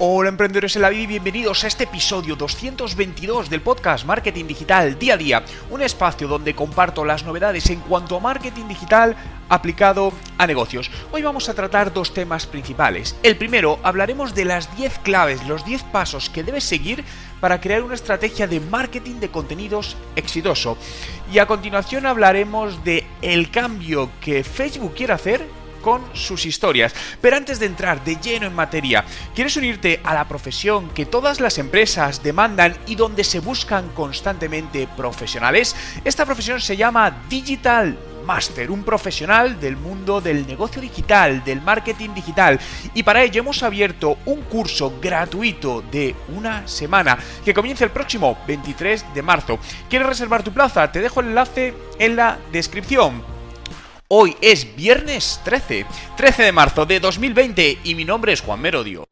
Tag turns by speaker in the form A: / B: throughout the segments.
A: Hola emprendedores en la vida y bienvenidos a este episodio 222 del podcast Marketing Digital Día a Día, un espacio donde comparto las novedades en cuanto a marketing digital aplicado a negocios. Hoy vamos a tratar dos temas principales. El primero, hablaremos de las 10 claves, los 10 pasos que debes seguir para crear una estrategia de marketing de contenidos exitoso. Y a continuación hablaremos de el cambio que Facebook quiere hacer con sus historias. Pero antes de entrar de lleno en materia, ¿quieres unirte a la profesión que todas las empresas demandan y donde se buscan constantemente profesionales? Esta profesión se llama Digital Master, un profesional del mundo del negocio digital, del marketing digital. Y para ello hemos abierto un curso gratuito de una semana que comienza el próximo 23 de marzo. ¿Quieres reservar tu plaza? Te dejo el enlace en la descripción. Hoy es viernes 13, 13 de marzo de 2020 y mi nombre es Juan Merodio.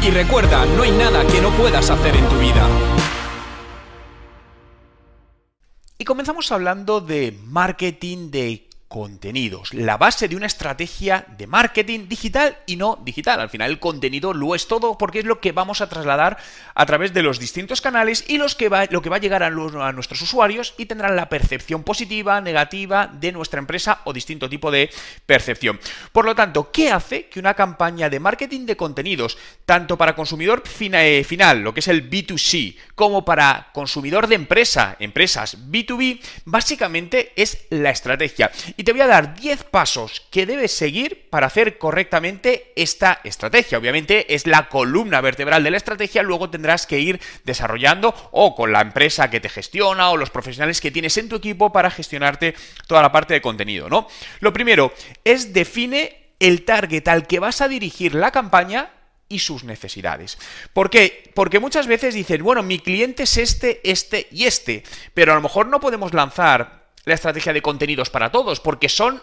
B: Y recuerda, no hay nada que no puedas hacer en tu vida.
A: Y comenzamos hablando de marketing de contenidos, la base de una estrategia de marketing digital y no digital. Al final el contenido lo es todo porque es lo que vamos a trasladar a través de los distintos canales y los que va, lo que va a llegar a, nuestros usuarios y tendrán la percepción positiva, negativa de nuestra empresa o distinto tipo de percepción. Por lo tanto, ¿qué hace que una campaña de marketing de contenidos, tanto para consumidor eh, final, lo que es el B2C, como para consumidor de empresa, empresas B2B, básicamente es la estrategia y te voy a dar 10 pasos que debes seguir para hacer correctamente esta estrategia. Obviamente es la columna vertebral de la estrategia, luego tendrás que ir desarrollando o con la empresa que te gestiona o los profesionales que tienes en tu equipo para gestionarte toda la parte de contenido, ¿no? Lo primero es define el target al que vas a dirigir la campaña y sus necesidades. ¿Por qué? Porque muchas veces dicen, bueno, mi cliente es este, este y este, pero a lo mejor no podemos lanzar la estrategia de contenidos para todos, porque son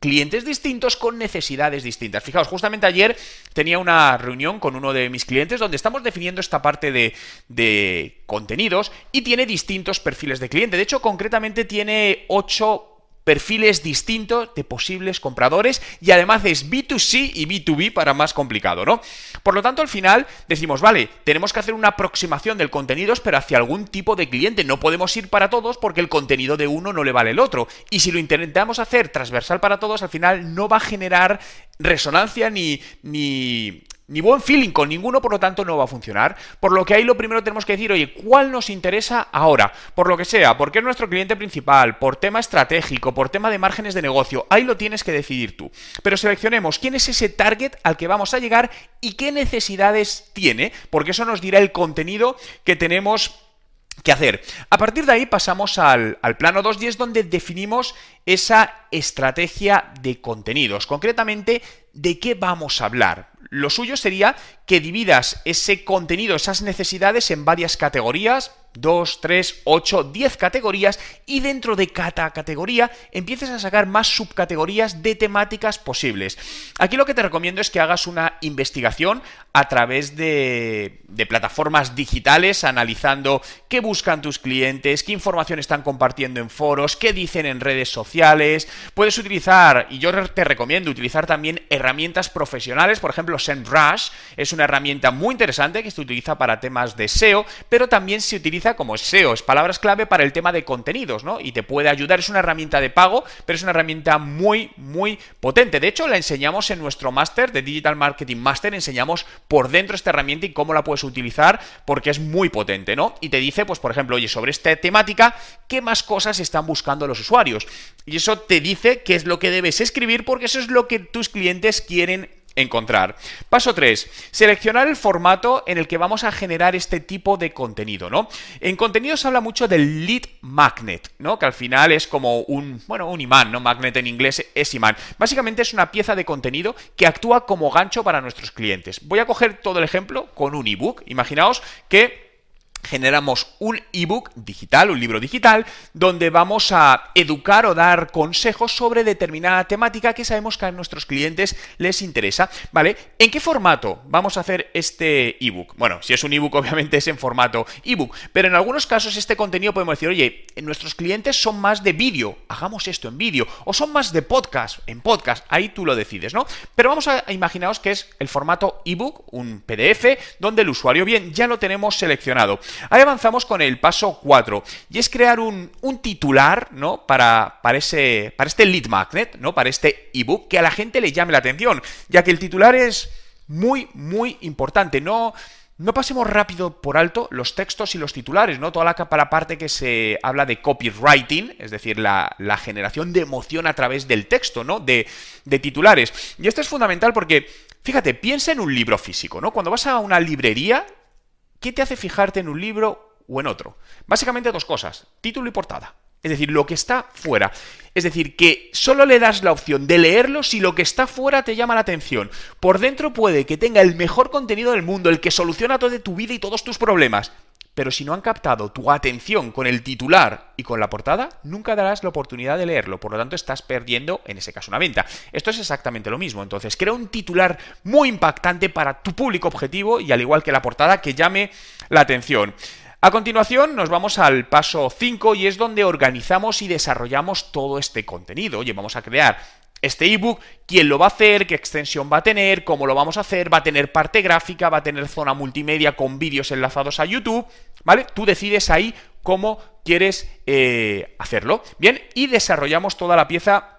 A: clientes distintos con necesidades distintas. Fijaos, justamente ayer tenía una reunión con uno de mis clientes donde estamos definiendo esta parte de, de contenidos y tiene distintos perfiles de cliente. De hecho, concretamente tiene ocho perfiles distintos de posibles compradores y además es B2C y B2B para más complicado, ¿no? Por lo tanto, al final decimos, vale, tenemos que hacer una aproximación del contenido, pero hacia algún tipo de cliente. No podemos ir para todos porque el contenido de uno no le vale el otro. Y si lo intentamos hacer transversal para todos, al final no va a generar resonancia ni, ni ni buen feeling con ninguno, por lo tanto no va a funcionar. Por lo que ahí lo primero tenemos que decir, oye, ¿cuál nos interesa ahora? Por lo que sea, porque es nuestro cliente principal, por tema estratégico, por tema de márgenes de negocio, ahí lo tienes que decidir tú. Pero seleccionemos quién es ese target al que vamos a llegar y qué necesidades tiene, porque eso nos dirá el contenido que tenemos que hacer. A partir de ahí pasamos al, al, plano 2 y es donde definimos esa estrategia de contenidos. Concretamente, ¿de qué vamos a hablar? Lo suyo sería que dividas ese contenido, esas necesidades en varias categorías, 2, 3, 8, 10 categorías y dentro de cada categoría empieces a sacar más subcategorías de temáticas posibles. Aquí lo que te recomiendo es que hagas una investigación a través de, plataformas digitales analizando qué buscan tus clientes, qué información están compartiendo en foros, qué dicen en redes sociales. Puedes utilizar, y yo te recomiendo utilizar también herramientas profesionales, por ejemplo SEMrush es una herramienta muy interesante que se utiliza para temas de SEO, pero también se utiliza como SEO, es palabras clave para el tema de contenidos, ¿no? Y te puede ayudar, es una herramienta de pago, pero es una herramienta muy, muy potente. De hecho, la enseñamos en nuestro máster de Digital Marketing Master, enseñamos por dentro esta herramienta y cómo la puedes utilizar, porque es muy potente, ¿no? Y te dice, pues, por ejemplo, oye, sobre esta temática, ¿qué más cosas están buscando los usuarios? Y eso te dice qué es lo que debes escribir, porque eso es lo que tus clientes quieren encontrar. Paso 3. Seleccionar el formato en el que vamos a generar este tipo de contenido, ¿no? En contenido se habla mucho del lead magnet, ¿no? Que al final es como un, bueno, un imán, ¿no? Magnet en inglés es imán. Básicamente es una pieza de contenido que actúa como gancho para nuestros clientes. Voy a coger todo el ejemplo con un ebook. Imaginaos que generamos un ebook digital, un libro digital, donde vamos a educar o dar consejos sobre determinada temática que sabemos que a nuestros clientes les interesa. ¿Vale? ¿En qué formato vamos a hacer este ebook? Bueno, si es un ebook, obviamente es en formato ebook, pero en algunos casos este contenido podemos decir, oye, nuestros clientes son más de vídeo, hagamos esto en vídeo, o son más de podcast, en podcast, ahí tú lo decides, ¿no? Pero vamos a imaginaos que es el formato ebook, un PDF, donde el usuario, bien, ya lo tenemos seleccionado. Ahí avanzamos con el paso 4 y es crear un, titular, ¿no? Para, para, ese, para este lead magnet, ¿no? Para este ebook que a la gente le llame la atención, ya que el titular es muy, muy importante. No, no pasemos rápido por alto los textos y los titulares, ¿no? Toda la, la parte que se habla de copywriting, es decir, la, generación de emoción a través del texto, ¿no? De, de, titulares. Y esto es fundamental porque, fíjate, piensa en un libro físico, ¿no? Cuando vas a una librería ¿Qué te hace fijarte en un libro o en otro? Básicamente dos cosas, título y portada. Es decir, lo que está fuera. Es decir, que solo le das la opción de leerlo si lo que está fuera te llama la atención. Por dentro puede que tenga el mejor contenido del mundo, el que soluciona toda tu vida y todos tus problemas pero si no han captado tu atención con el titular y con la portada, nunca darás la oportunidad de leerlo, por lo tanto estás perdiendo en ese caso una venta. Esto es exactamente lo mismo, entonces crea un titular muy impactante para tu público objetivo y al igual que la portada que llame la atención. A continuación nos vamos al paso 5 y es donde organizamos y desarrollamos todo este contenido. Oye, vamos a crear este ebook, quién lo va a hacer, qué extensión va a tener, cómo lo vamos a hacer, va a tener parte gráfica, va a tener zona multimedia con vídeos enlazados a YouTube, ¿vale? Tú decides ahí cómo quieres eh, hacerlo. Bien, y desarrollamos toda la pieza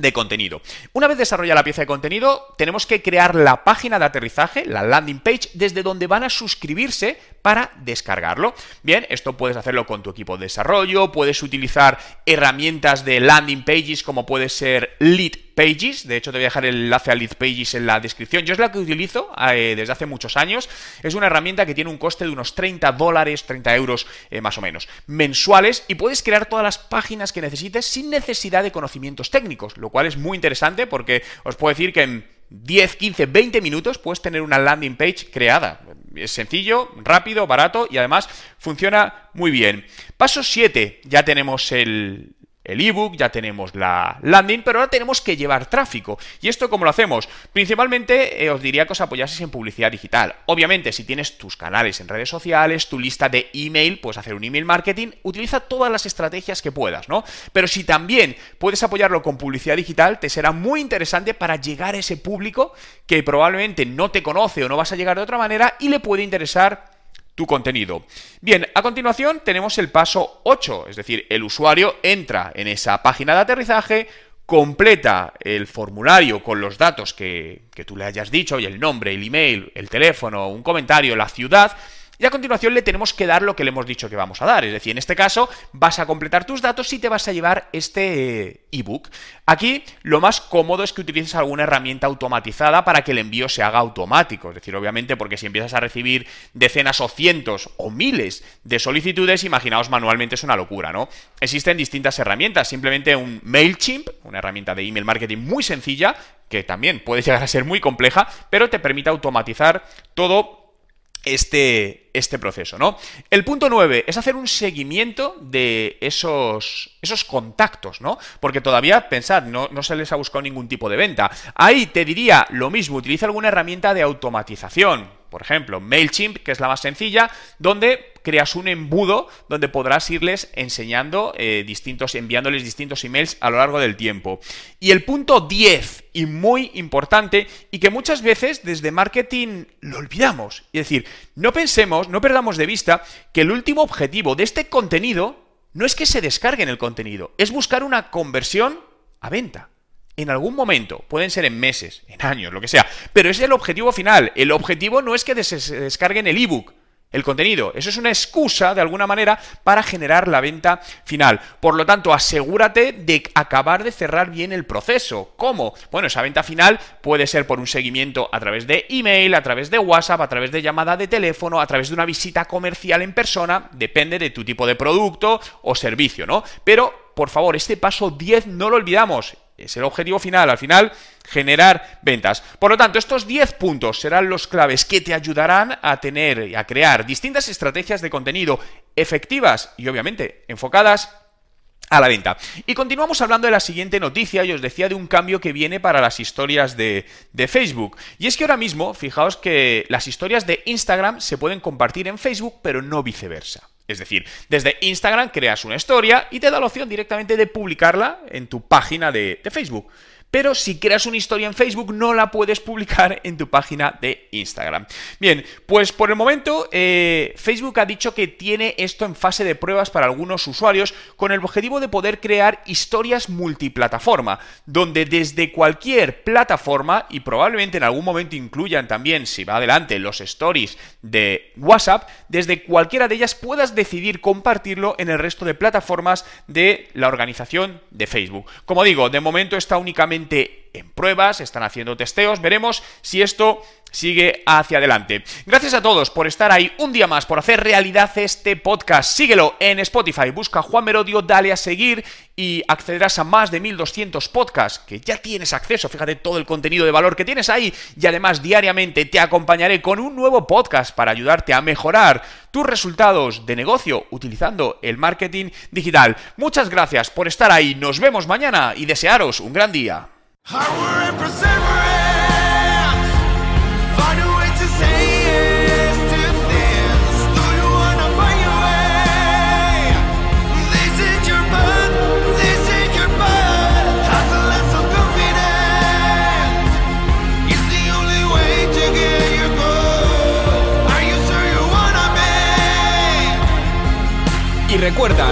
A: de contenido. Una vez desarrollada la pieza de contenido, tenemos que crear la página de aterrizaje, la landing page, desde donde van a suscribirse para descargarlo. Bien, esto puedes hacerlo con tu equipo de desarrollo, puedes utilizar herramientas de landing pages como puede ser Lead Pages, de hecho te voy a dejar el enlace a Lead Pages en la descripción. Yo es la que utilizo eh, desde hace muchos años. Es una herramienta que tiene un coste de unos 30 dólares, 30 euros eh, más o menos, mensuales y puedes crear todas las páginas que necesites sin necesidad de conocimientos técnicos, lo cual es muy interesante porque os puedo decir que en 10, 15, 20 minutos puedes tener una landing page creada. Es sencillo, rápido, barato y además funciona muy bien. Paso 7, ya tenemos el, el ebook, ya tenemos la landing, pero ahora tenemos que llevar tráfico. ¿Y esto cómo lo hacemos? Principalmente eh, os diría que os apoyaseis en publicidad digital. Obviamente, si tienes tus canales en redes sociales, tu lista de email, puedes hacer un email marketing, utiliza todas las estrategias que puedas, ¿no? Pero si también puedes apoyarlo con publicidad digital, te será muy interesante para llegar a ese público que probablemente no te conoce o no vas a llegar de otra manera y le puede interesar tu contenido. Bien, a continuación tenemos el paso 8, es decir, el usuario entra en esa página de aterrizaje, completa el formulario con los datos que, que tú le hayas dicho, y el nombre, el email, el teléfono, un comentario, la ciudad, y a continuación le tenemos que dar lo que le hemos dicho que vamos a dar. Es decir, en este caso vas a completar tus datos y te vas a llevar este eh, ebook. Aquí lo más cómodo es que utilices alguna herramienta automatizada para que el envío se haga automático. Es decir, obviamente porque si empiezas a recibir decenas o cientos o miles de solicitudes, imaginaos manualmente es una locura, ¿no? Existen distintas herramientas, simplemente un MailChimp, una herramienta de email marketing muy sencilla, que también puede llegar a ser muy compleja, pero te permite automatizar todo este, este proceso, ¿no? El punto 9 es hacer un seguimiento de esos, esos contactos, ¿no? Porque todavía, pensad, no, no se les ha buscado ningún tipo de venta. Ahí te diría lo mismo, utiliza alguna herramienta de automatización, por ejemplo, MailChimp, que es la más sencilla, donde creas un embudo donde podrás irles enseñando eh, distintos, enviándoles distintos emails a lo largo del tiempo. Y el punto 10, y muy importante, y que muchas veces desde marketing lo olvidamos. Es decir, no pensemos, no perdamos de vista que el último objetivo de este contenido no es que se descarguen el contenido, es buscar una conversión a venta en algún momento, pueden ser en meses, en años, lo que sea, pero es el objetivo final. El objetivo no es que se descarguen el ebook, el contenido. Eso es una excusa, de alguna manera, para generar la venta final. Por lo tanto, asegúrate de acabar de cerrar bien el proceso. ¿Cómo? Bueno, esa venta final puede ser por un seguimiento a través de email, a través de WhatsApp, a través de llamada de teléfono, a través de una visita comercial en persona, depende de tu tipo de producto o servicio, ¿no? Pero, por favor, este paso 10 no lo olvidamos es el objetivo final. Al final, generar ventas. Por lo tanto, estos 10 puntos serán los claves que te ayudarán a tener y a crear distintas estrategias de contenido efectivas y obviamente enfocadas a la venta. Y continuamos hablando de la siguiente noticia, y os decía de un cambio que viene para las historias de, de, Facebook. Y es que ahora mismo, fijaos que las historias de Instagram se pueden compartir en Facebook, pero no viceversa. Es decir, desde Instagram creas una historia y te da la opción directamente de publicarla en tu página de, Facebook pero si creas una historia en Facebook no la puedes publicar en tu página de Instagram. Bien, pues por el momento eh, Facebook ha dicho que tiene esto en fase de pruebas para algunos usuarios con el objetivo de poder crear historias multiplataforma, donde desde cualquier plataforma y probablemente en algún momento incluyan también, si va adelante, los stories de WhatsApp, desde cualquiera de ellas puedas decidir compartirlo en el resto de plataformas de la organización de Facebook. Como digo, de momento está únicamente en pruebas, están haciendo testeos, veremos si esto sigue hacia adelante. Gracias a todos por estar ahí un día más, por hacer realidad este podcast. Síguelo en Spotify, busca Juan Merodio, dale a seguir y accederás a más de 1200 podcasts que ya tienes acceso. Fíjate todo el contenido de valor que tienes ahí y además diariamente te acompañaré con un nuevo podcast para ayudarte a mejorar tus resultados de negocio utilizando el marketing digital. Muchas gracias por estar ahí. Nos vemos mañana y desearos un gran día.